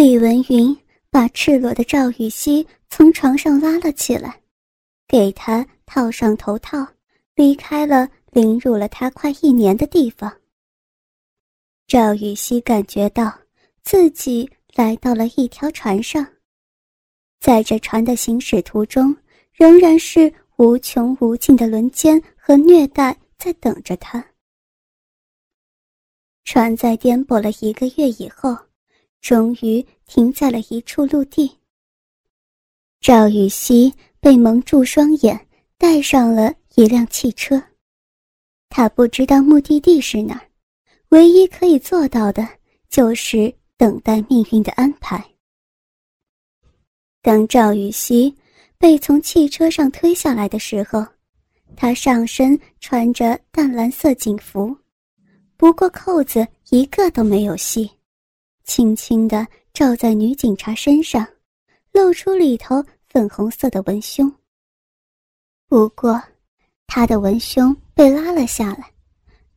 李文云把赤裸的赵雨熙从床上拉了起来，给他套上头套，离开了凌辱了他快一年的地方。赵雨熙感觉到自己来到了一条船上，在这船的行驶途中，仍然是无穷无尽的轮奸和虐待在等着他。船在颠簸了一个月以后，终于停在了一处陆地。赵雨熙被蒙住双眼，带上了一辆汽车。他不知道目的地是哪儿，唯一可以做到的就是等待命运的安排。当赵雨熙被从汽车上推下来的时候，他上身穿着淡蓝色警服。不过扣子一个都没有系，轻轻地罩在女警察身上，露出里头粉红色的文胸。不过，她的文胸被拉了下来，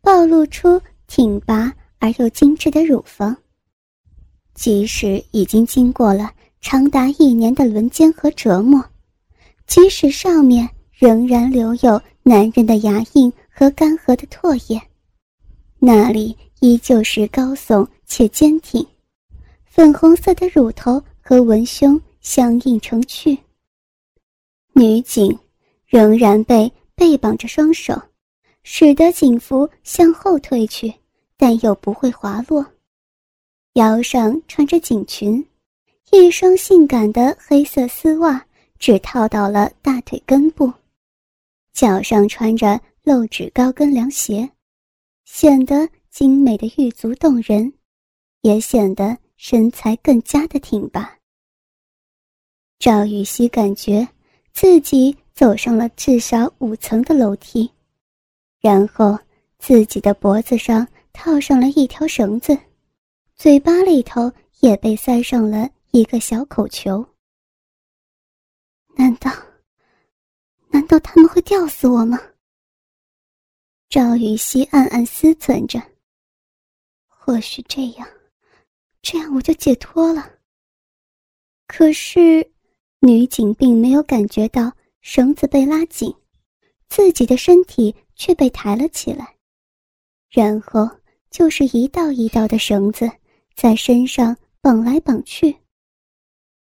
暴露出挺拔而又精致的乳房。即使已经经过了长达一年的轮奸和折磨，即使上面仍然留有男人的牙印和干涸的唾液。那里依旧是高耸且坚挺，粉红色的乳头和文胸相映成趣。女警仍然被背绑着双手，使得警服向后退去，但又不会滑落。腰上穿着警裙，一双性感的黑色丝袜只套到了大腿根部，脚上穿着露趾高跟凉鞋。显得精美的玉足动人，也显得身材更加的挺拔。赵雨熙感觉自己走上了至少五层的楼梯，然后自己的脖子上套上了一条绳子，嘴巴里头也被塞上了一个小口球。难道，难道他们会吊死我吗？赵雨熙暗暗思忖着：“或许这样，这样我就解脱了。”可是，女警并没有感觉到绳子被拉紧，自己的身体却被抬了起来，然后就是一道一道的绳子在身上绑来绑去。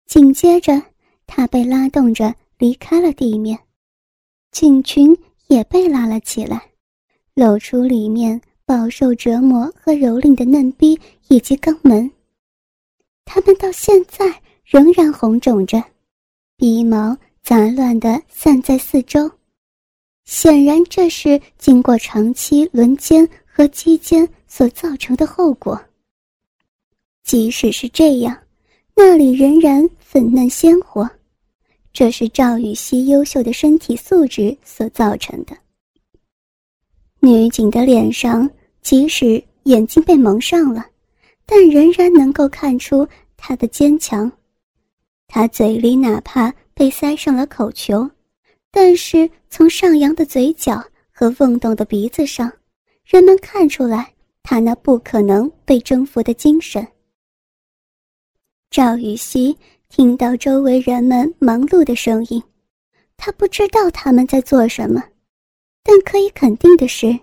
紧接着，她被拉动着离开了地面，警裙也被拉了起来。露出里面饱受折磨和蹂躏的嫩逼以及肛门，他们到现在仍然红肿着，鼻毛杂乱的散在四周，显然这是经过长期轮奸和击奸所造成的后果。即使是这样，那里仍然粉嫩鲜活，这是赵雨熙优秀的身体素质所造成的。女警的脸上，即使眼睛被蒙上了，但仍然能够看出他的坚强。他嘴里哪怕被塞上了口球，但是从上扬的嘴角和蹦动的鼻子上，人们看出来他那不可能被征服的精神。赵雨熙听到周围人们忙碌的声音，他不知道他们在做什么。但可以肯定的是，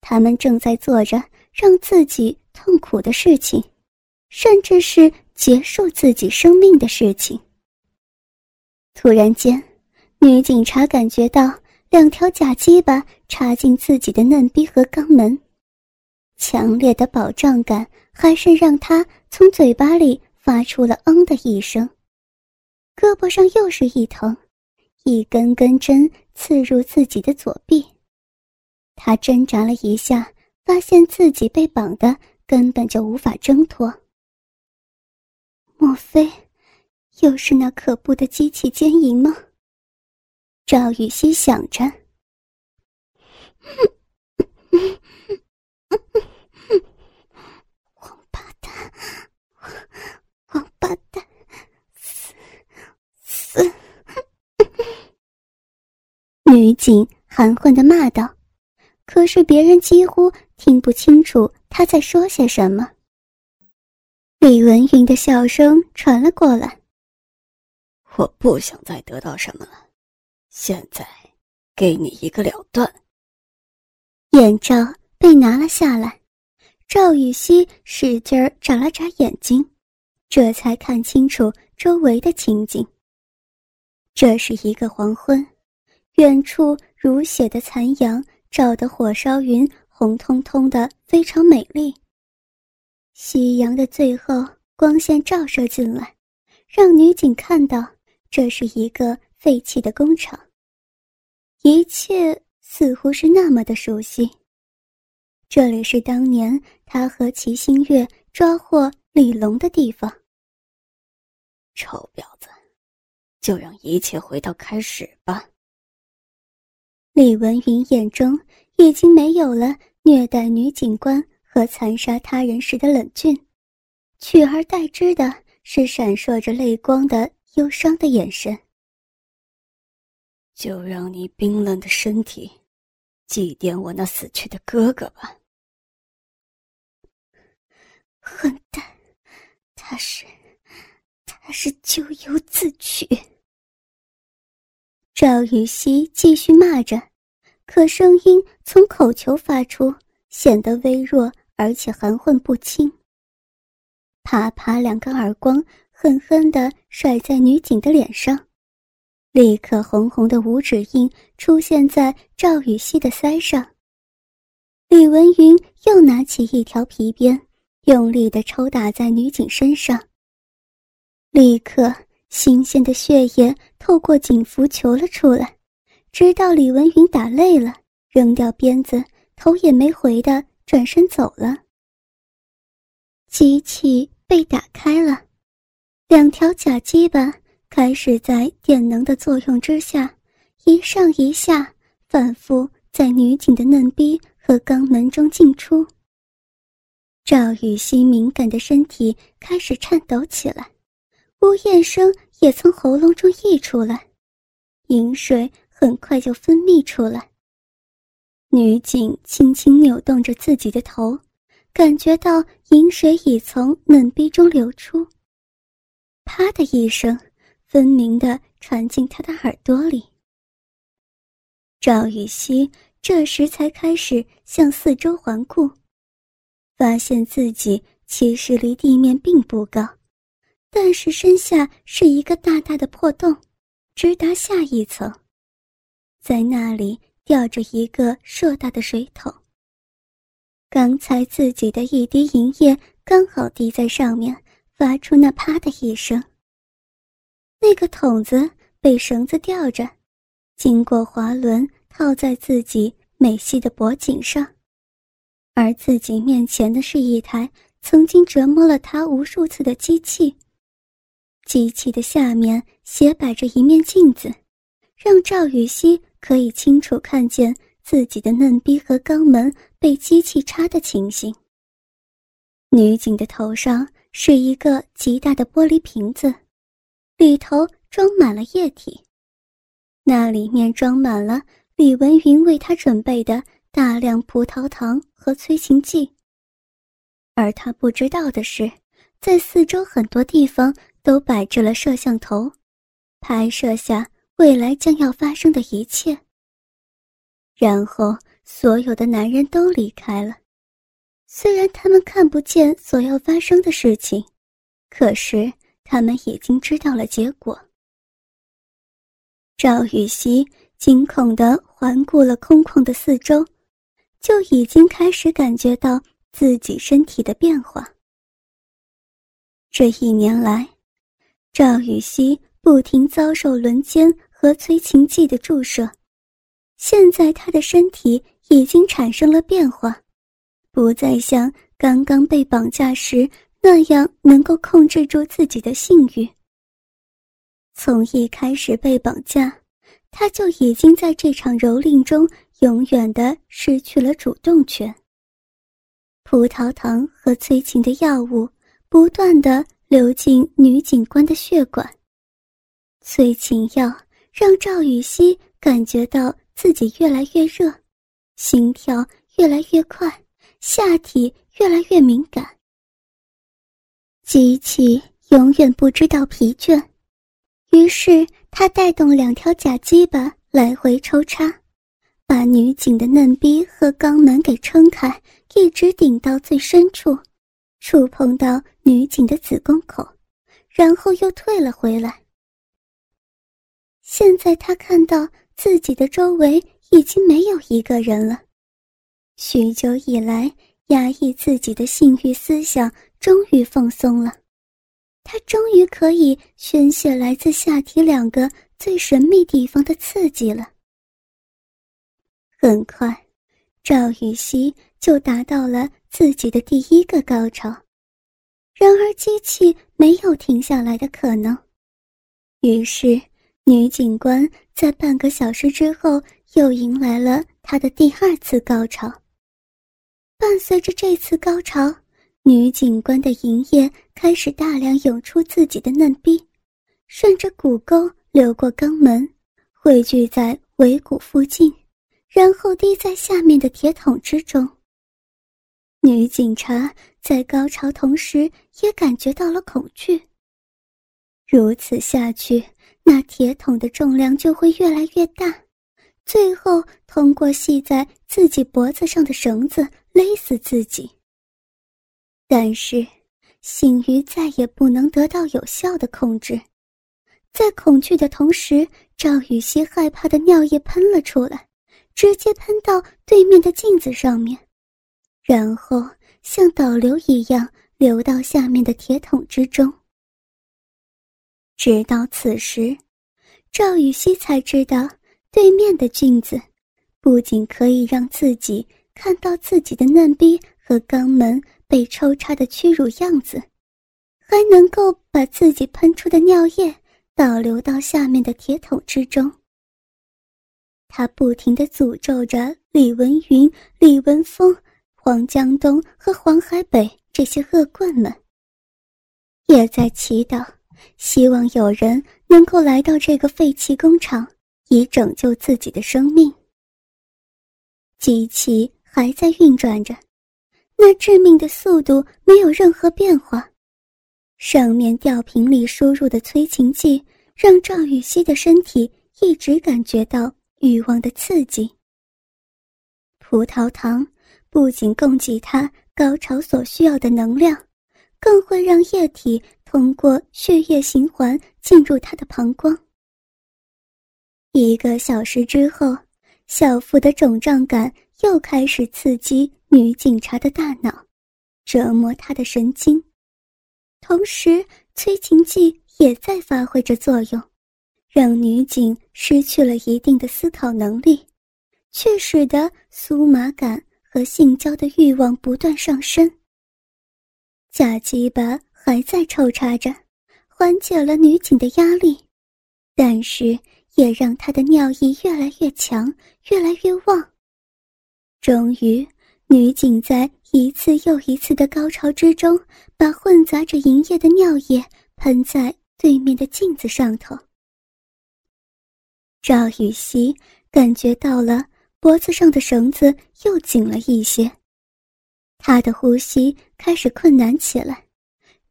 他们正在做着让自己痛苦的事情，甚至是结束自己生命的事情。突然间，女警察感觉到两条假鸡巴插进自己的嫩逼和肛门，强烈的饱胀感还是让她从嘴巴里发出了“嗯”的一声。胳膊上又是一疼，一根根针刺入自己的左臂。他挣扎了一下，发现自己被绑的根本就无法挣脱。莫非又是那可怖的机器奸淫吗？赵雨熙想着。王八蛋，王八蛋，死死！女警含混的骂道。可是别人几乎听不清楚他在说些什么。李文云的笑声传了过来。我不想再得到什么了，现在给你一个了断。眼罩被拿了下来，赵雨熙使劲儿眨了眨眼睛，这才看清楚周围的情景。这是一个黄昏，远处如血的残阳照得火烧云红彤彤的，非常美丽。夕阳的最后，光线照射进来，让女警看到。这是一个废弃的工厂，一切似乎是那么的熟悉。这里是当年他和齐新月抓获李龙的地方。臭婊子，就让一切回到开始吧。李文云眼中已经没有了虐待女警官和残杀他人时的冷峻，取而代之的是闪烁着泪光的。忧伤的眼神，就让你冰冷的身体祭奠我那死去的哥哥吧！混蛋，他是，他是咎由自取。赵雨熙继续骂着，可声音从口球发出，显得微弱而且含混不清。啪啪两个耳光。狠狠地甩在女警的脸上，立刻红红的五指印出现在赵雨熙的腮上。李文云又拿起一条皮鞭，用力地抽打在女警身上。立刻，新鲜的血液透过警服求了出来，直到李文云打累了，扔掉鞭子，头也没回的转身走了。机器被打开了。两条假鸡巴开始在电能的作用之下，一上一下，反复在女警的嫩逼和肛门中进出。赵雨欣敏感的身体开始颤抖起来，呜咽声也从喉咙中溢出来，饮水很快就分泌出来。女警轻轻扭动着自己的头，感觉到饮水已从嫩逼中流出。啪的一声，分明的传进他的耳朵里。赵雨熙这时才开始向四周环顾，发现自己其实离地面并不高，但是身下是一个大大的破洞，直达下一层，在那里吊着一个硕大的水桶。刚才自己的一滴银液刚好滴在上面。发出那啪的一声。那个桶子被绳子吊着，经过滑轮套在自己美细的脖颈上，而自己面前的是一台曾经折磨了他无数次的机器。机器的下面斜摆着一面镜子，让赵雨熙可以清楚看见自己的嫩逼和肛门被机器插的情形。女警的头上。是一个极大的玻璃瓶子，里头装满了液体。那里面装满了李文云为他准备的大量葡萄糖和催情剂。而他不知道的是，在四周很多地方都摆置了摄像头，拍摄下未来将要发生的一切。然后，所有的男人都离开了。虽然他们看不见所要发生的事情，可是他们已经知道了结果。赵雨熙惊恐地环顾了空旷的四周，就已经开始感觉到自己身体的变化。这一年来，赵雨熙不停遭受轮奸和催情剂的注射，现在他的身体已经产生了变化。不再像刚刚被绑架时那样能够控制住自己的性欲。从一开始被绑架，他就已经在这场蹂躏中永远的失去了主动权。葡萄糖和催情的药物不断的流进女警官的血管，催情药让赵雨熙感觉到自己越来越热，心跳越来越快。下体越来越敏感。机器永远不知道疲倦，于是他带动两条假鸡巴来回抽插，把女警的嫩逼和肛门给撑开，一直顶到最深处，触碰到女警的子宫口，然后又退了回来。现在他看到自己的周围已经没有一个人了，许久以来压抑自己的性欲思想终于放松了，他终于可以宣泄来自下体两个最神秘地方的刺激了。很快，赵雨熙就达到了自己的第一个高潮，然而机器没有停下来的可能，于是。女警官在半个小时之后又迎来了她的第二次高潮。伴随着这次高潮，女警官的营液开始大量涌出自己的嫩逼，顺着骨沟流过肛门，汇聚在尾骨附近，然后滴在下面的铁桶之中。女警察在高潮同时也感觉到了恐惧。如此下去。那铁桶的重量就会越来越大，最后通过系在自己脖子上的绳子勒死自己。但是，性欲再也不能得到有效的控制，在恐惧的同时，赵雨熙害怕的尿液喷了出来，直接喷到对面的镜子上面，然后像导流一样流到下面的铁桶之中。直到此时，赵雨熙才知道，对面的镜子不仅可以让自己看到自己的嫩逼和肛门被抽插的屈辱样子，还能够把自己喷出的尿液倒流到下面的铁桶之中。他不停地诅咒着李文云、李文峰、黄江东和黄海北这些恶棍们，也在祈祷。希望有人能够来到这个废弃工厂，以拯救自己的生命。机器还在运转着，那致命的速度没有任何变化。上面吊瓶里输入的催情剂，让赵雨熙的身体一直感觉到欲望的刺激。葡萄糖不仅供给他高潮所需要的能量，更会让液体。通过血液循环进入他的膀胱。一个小时之后，小腹的肿胀感又开始刺激女警察的大脑，折磨她的神经。同时，催情剂也在发挥着作用，让女警失去了一定的思考能力，却使得酥麻感和性交的欲望不断上升。假鸡巴。还在抽插着，缓解了女警的压力，但是也让她的尿意越来越强，越来越旺。终于，女警在一次又一次的高潮之中，把混杂着银液的尿液喷在对面的镜子上头。赵雨熙感觉到了脖子上的绳子又紧了一些，她的呼吸开始困难起来。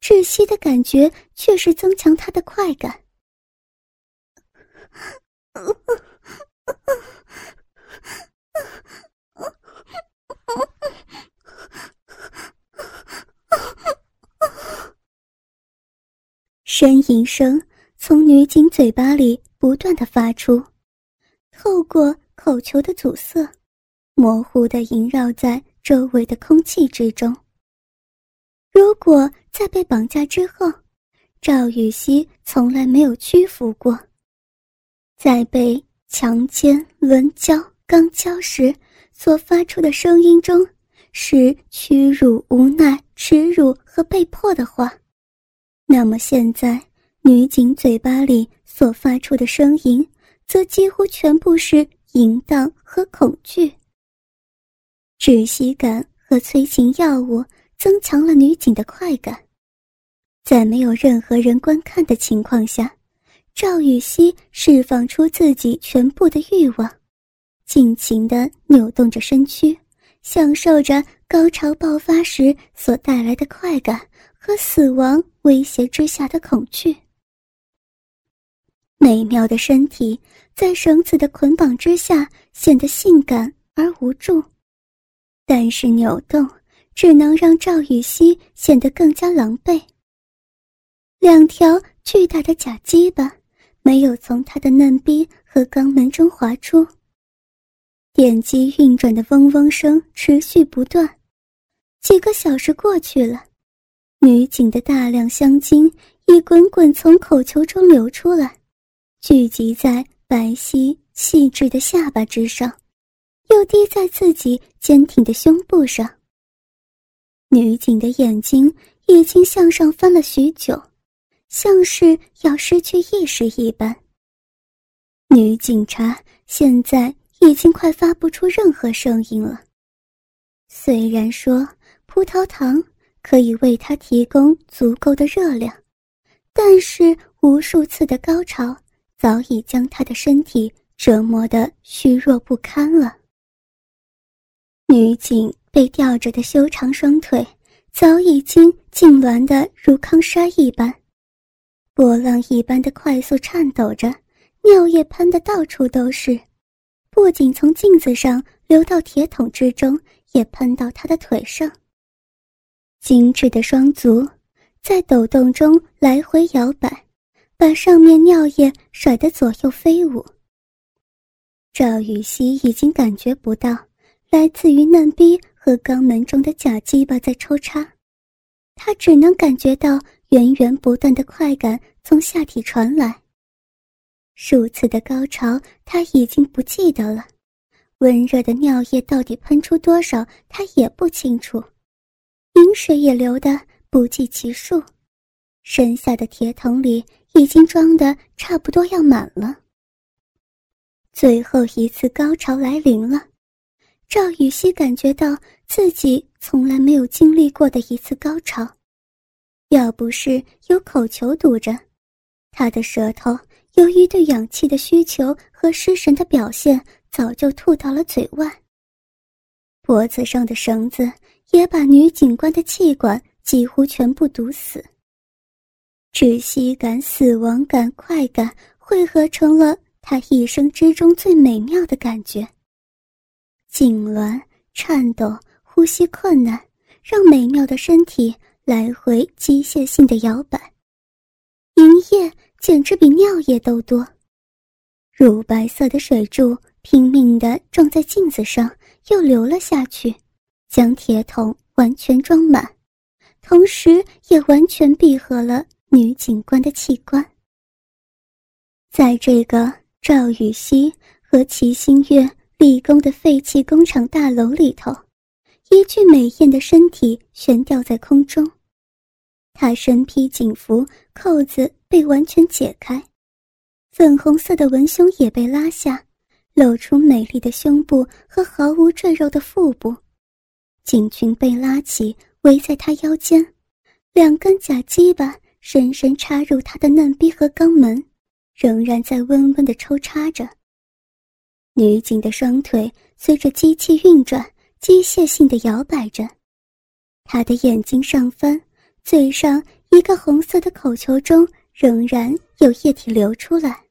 窒息的感觉却是增强他的快感。呻吟声从女警嘴巴里不断的发出，透过口球的阻塞，模糊的萦绕在周围的空气之中。如果在被绑架之后，赵雨熙从来没有屈服过。在被强奸、轮交、肛交时所发出的声音中，是屈辱、无奈、耻辱和被迫的话。那么现在，女警嘴巴里所发出的声音，则几乎全部是淫荡和恐惧。窒息感和催情药物。增强了女警的快感，在没有任何人观看的情况下，赵雨熙释放出自己全部的欲望，尽情地扭动着身躯，享受着高潮爆发时所带来的快感和死亡威胁之下的恐惧。美妙的身体在绳子的捆绑之下显得性感而无助，但是扭动只能让赵雨熙显得更加狼狈。两条巨大的假鸡巴没有从他的嫩逼和肛门中滑出，电机运转的嗡嗡声持续不断。几个小时过去了，女警的大量香精已滚滚从口球中流出来。聚集在白皙细致的下巴之上，又滴在自己坚挺的胸部上。女警的眼睛已经向上翻了许久，像是要失去意识一般。女警察现在已经快发不出任何声音了。虽然说葡萄糖可以为她提供足够的热量，但是无数次的高潮。早已将他的身体折磨得虚弱不堪了。女警被吊着的修长双腿早已经痉挛得如康沙一般，波浪一般的快速颤抖着，尿液喷得到处都是，不仅从镜子上流到铁桶之中，也喷到他的腿上。精致的双足在抖动中来回摇摆。把上面尿液甩得左右飞舞。赵雨熙已经感觉不到来自于嫩逼和肛门中的假鸡巴在抽插，他只能感觉到源源不断的快感从下体传来。数次的高潮他已经不记得了，温热的尿液到底喷出多少他也不清楚，饮水也流得不计其数，身下的铁桶里。已经装的差不多要满了。最后一次高潮来临了，赵雨熙感觉到自己从来没有经历过的一次高潮。要不是有口球堵着，他的舌头由于对氧气的需求和失神的表现，早就吐到了嘴外。脖子上的绳子也把女警官的气管几乎全部堵死。窒息感、死亡感、快感汇合成了他一生之中最美妙的感觉。痉挛、颤抖、呼吸困难，让美妙的身体来回机械性的摇摆。银液简直比尿液都多，乳白色的水柱拼命地撞在镜子上，又流了下去，将铁桶完全装满，同时也完全闭合了。女警官的器官，在这个赵雨熙和齐新月立功的废弃工厂大楼里头，一具美艳的身体悬吊在空中。她身披警服，扣子被完全解开，粉红色的文胸也被拉下，露出美丽的胸部和毫无赘肉的腹部。警裙被拉起，围在她腰间，两根假鸡巴。深深插入她的嫩逼和肛门，仍然在温温的抽插着。女警的双腿随着机器运转，机械性的摇摆着。他的眼睛上翻，嘴上一个红色的口球中仍然有液体流出来。